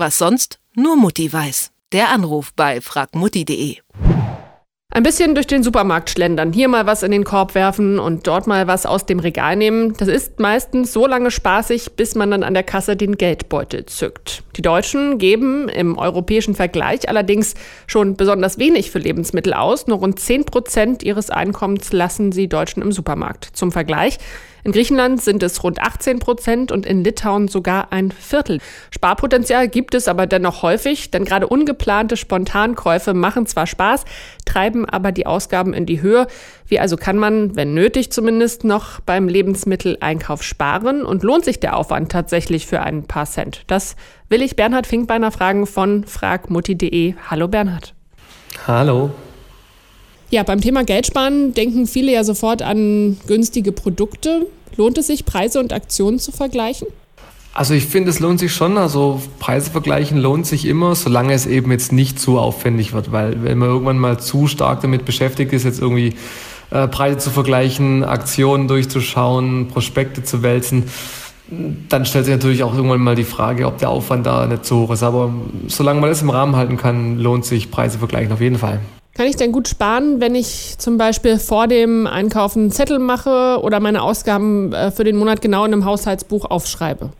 Was sonst nur Mutti weiß. Der Anruf bei fragmutti.de. Ein bisschen durch den Supermarkt schlendern, hier mal was in den Korb werfen und dort mal was aus dem Regal nehmen. Das ist meistens so lange spaßig, bis man dann an der Kasse den Geldbeutel zückt. Die Deutschen geben im europäischen Vergleich allerdings schon besonders wenig für Lebensmittel aus. Nur rund 10 Prozent ihres Einkommens lassen sie Deutschen im Supermarkt. Zum Vergleich. In Griechenland sind es rund 18 Prozent und in Litauen sogar ein Viertel. Sparpotenzial gibt es aber dennoch häufig, denn gerade ungeplante Spontankäufe machen zwar Spaß, treiben aber die Ausgaben in die Höhe. Wie also kann man, wenn nötig zumindest, noch beim Lebensmitteleinkauf sparen und lohnt sich der Aufwand tatsächlich für ein paar Cent? Das will ich Bernhard Finkbeiner fragen von fragmutti.de. Hallo Bernhard. Hallo. Ja, beim Thema Geldsparen denken viele ja sofort an günstige Produkte. Lohnt es sich, Preise und Aktionen zu vergleichen? Also ich finde, es lohnt sich schon. Also Preise vergleichen lohnt sich immer, solange es eben jetzt nicht zu aufwendig wird. Weil wenn man irgendwann mal zu stark damit beschäftigt ist, jetzt irgendwie äh, Preise zu vergleichen, Aktionen durchzuschauen, Prospekte zu wälzen, dann stellt sich natürlich auch irgendwann mal die Frage, ob der Aufwand da nicht so hoch ist. Aber solange man das im Rahmen halten kann, lohnt sich Preise vergleichen auf jeden Fall. Kann ich denn gut sparen, wenn ich zum Beispiel vor dem Einkaufen einen Zettel mache oder meine Ausgaben äh, für den Monat genau in einem Haushaltsbuch aufschreibe?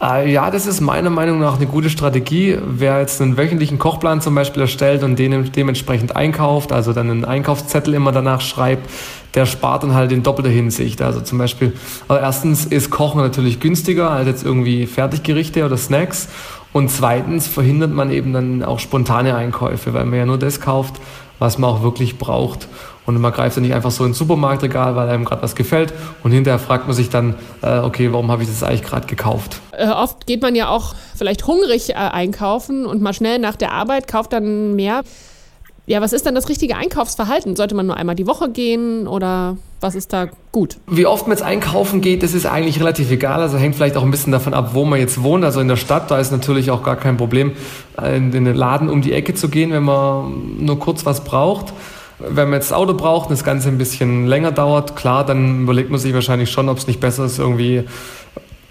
Äh, ja, das ist meiner Meinung nach eine gute Strategie. Wer jetzt einen wöchentlichen Kochplan zum Beispiel erstellt und den dementsprechend einkauft, also dann einen Einkaufszettel immer danach schreibt, der spart dann halt in doppelter Hinsicht. Also zum Beispiel, also erstens ist Kochen natürlich günstiger als jetzt irgendwie Fertiggerichte oder Snacks. Und zweitens verhindert man eben dann auch spontane Einkäufe, weil man ja nur das kauft, was man auch wirklich braucht. Und man greift ja nicht einfach so ins Supermarktregal, weil einem gerade was gefällt. Und hinterher fragt man sich dann, äh, okay, warum habe ich das eigentlich gerade gekauft? Äh, oft geht man ja auch vielleicht hungrig äh, einkaufen und mal schnell nach der Arbeit kauft dann mehr. Ja, was ist dann das richtige Einkaufsverhalten? Sollte man nur einmal die Woche gehen oder was ist da gut? Wie oft man jetzt einkaufen geht, das ist eigentlich relativ egal. Also hängt vielleicht auch ein bisschen davon ab, wo man jetzt wohnt. Also in der Stadt, da ist natürlich auch gar kein Problem, in den Laden um die Ecke zu gehen, wenn man nur kurz was braucht. Wenn man jetzt das Auto braucht und das Ganze ein bisschen länger dauert, klar, dann überlegt man sich wahrscheinlich schon, ob es nicht besser ist, irgendwie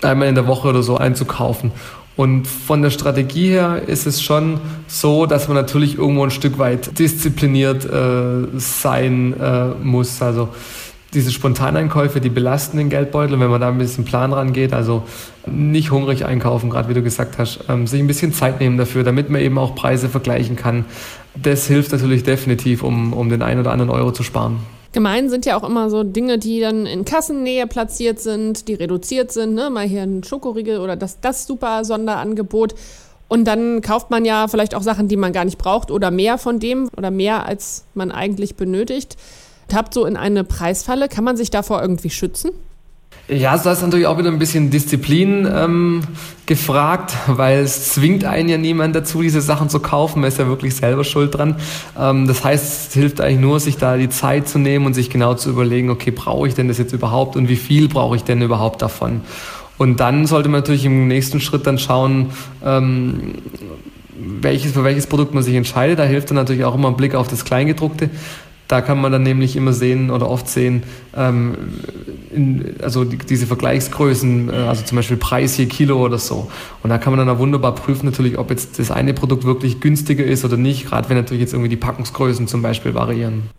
einmal in der Woche oder so einzukaufen. Und von der Strategie her ist es schon so, dass man natürlich irgendwo ein Stück weit diszipliniert äh, sein äh, muss. Also diese Spontaneinkäufe, die belasten den Geldbeutel. Wenn man da ein bisschen Plan rangeht, also nicht hungrig einkaufen, gerade wie du gesagt hast, ähm, sich ein bisschen Zeit nehmen dafür, damit man eben auch Preise vergleichen kann. Das hilft natürlich definitiv, um, um den einen oder anderen Euro zu sparen. Gemein sind ja auch immer so Dinge, die dann in Kassennähe platziert sind, die reduziert sind. Ne? Mal hier ein Schokoriegel oder das, das super Sonderangebot. Und dann kauft man ja vielleicht auch Sachen, die man gar nicht braucht oder mehr von dem oder mehr, als man eigentlich benötigt. Tappt so in eine Preisfalle. Kann man sich davor irgendwie schützen? Ja, da ist natürlich auch wieder ein bisschen Disziplin ähm, gefragt, weil es zwingt einen ja niemand dazu, diese Sachen zu kaufen. Man ist ja wirklich selber schuld dran. Ähm, das heißt, es hilft eigentlich nur, sich da die Zeit zu nehmen und sich genau zu überlegen, okay, brauche ich denn das jetzt überhaupt und wie viel brauche ich denn überhaupt davon? Und dann sollte man natürlich im nächsten Schritt dann schauen, ähm, welches, für welches Produkt man sich entscheidet. Da hilft dann natürlich auch immer ein Blick auf das Kleingedruckte. Da kann man dann nämlich immer sehen oder oft sehen, ähm, in, also die, diese Vergleichsgrößen, äh, also zum Beispiel Preis je Kilo oder so. Und da kann man dann auch wunderbar prüfen natürlich, ob jetzt das eine Produkt wirklich günstiger ist oder nicht, gerade wenn natürlich jetzt irgendwie die Packungsgrößen zum Beispiel variieren.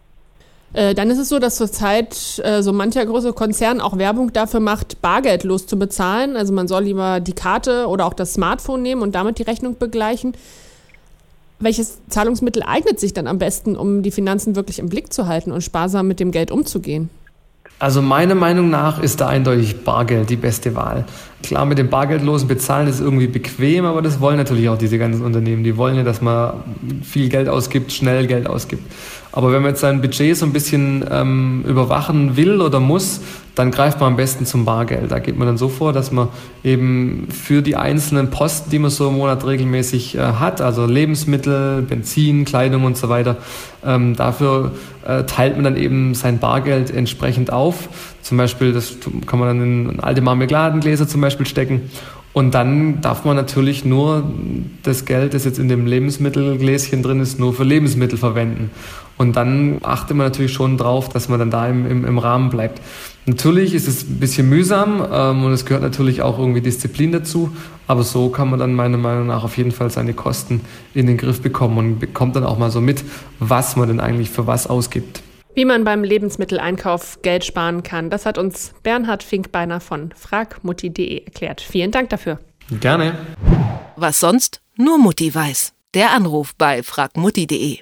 Äh, dann ist es so, dass zurzeit äh, so mancher große Konzern auch Werbung dafür macht, bargeldlos zu bezahlen. Also man soll lieber die Karte oder auch das Smartphone nehmen und damit die Rechnung begleichen welches Zahlungsmittel eignet sich dann am besten, um die Finanzen wirklich im Blick zu halten und sparsam mit dem Geld umzugehen? Also meiner Meinung nach ist da eindeutig Bargeld die beste Wahl. Klar, mit dem bargeldlosen Bezahlen ist irgendwie bequem, aber das wollen natürlich auch diese ganzen Unternehmen. Die wollen ja, dass man viel Geld ausgibt, schnell Geld ausgibt. Aber wenn man jetzt sein Budget so ein bisschen ähm, überwachen will oder muss, dann greift man am besten zum Bargeld. Da geht man dann so vor, dass man eben für die einzelnen Posten, die man so im Monat regelmäßig äh, hat, also Lebensmittel, Benzin, Kleidung und so weiter, ähm, dafür äh, teilt man dann eben sein Bargeld entsprechend auf. Zum Beispiel, das kann man dann in alte Marmeladengläser zum Beispiel stecken Und dann darf man natürlich nur das Geld, das jetzt in dem Lebensmittelgläschen drin ist, nur für Lebensmittel verwenden. Und dann achtet man natürlich schon drauf, dass man dann da im, im, im Rahmen bleibt. Natürlich ist es ein bisschen mühsam ähm, und es gehört natürlich auch irgendwie Disziplin dazu, aber so kann man dann meiner Meinung nach auf jeden Fall seine Kosten in den Griff bekommen und bekommt dann auch mal so mit, was man denn eigentlich für was ausgibt. Wie man beim Lebensmitteleinkauf Geld sparen kann, das hat uns Bernhard Finkbeiner von fragmutti.de erklärt. Vielen Dank dafür. Gerne. Was sonst nur Mutti weiß. Der Anruf bei fragmutti.de.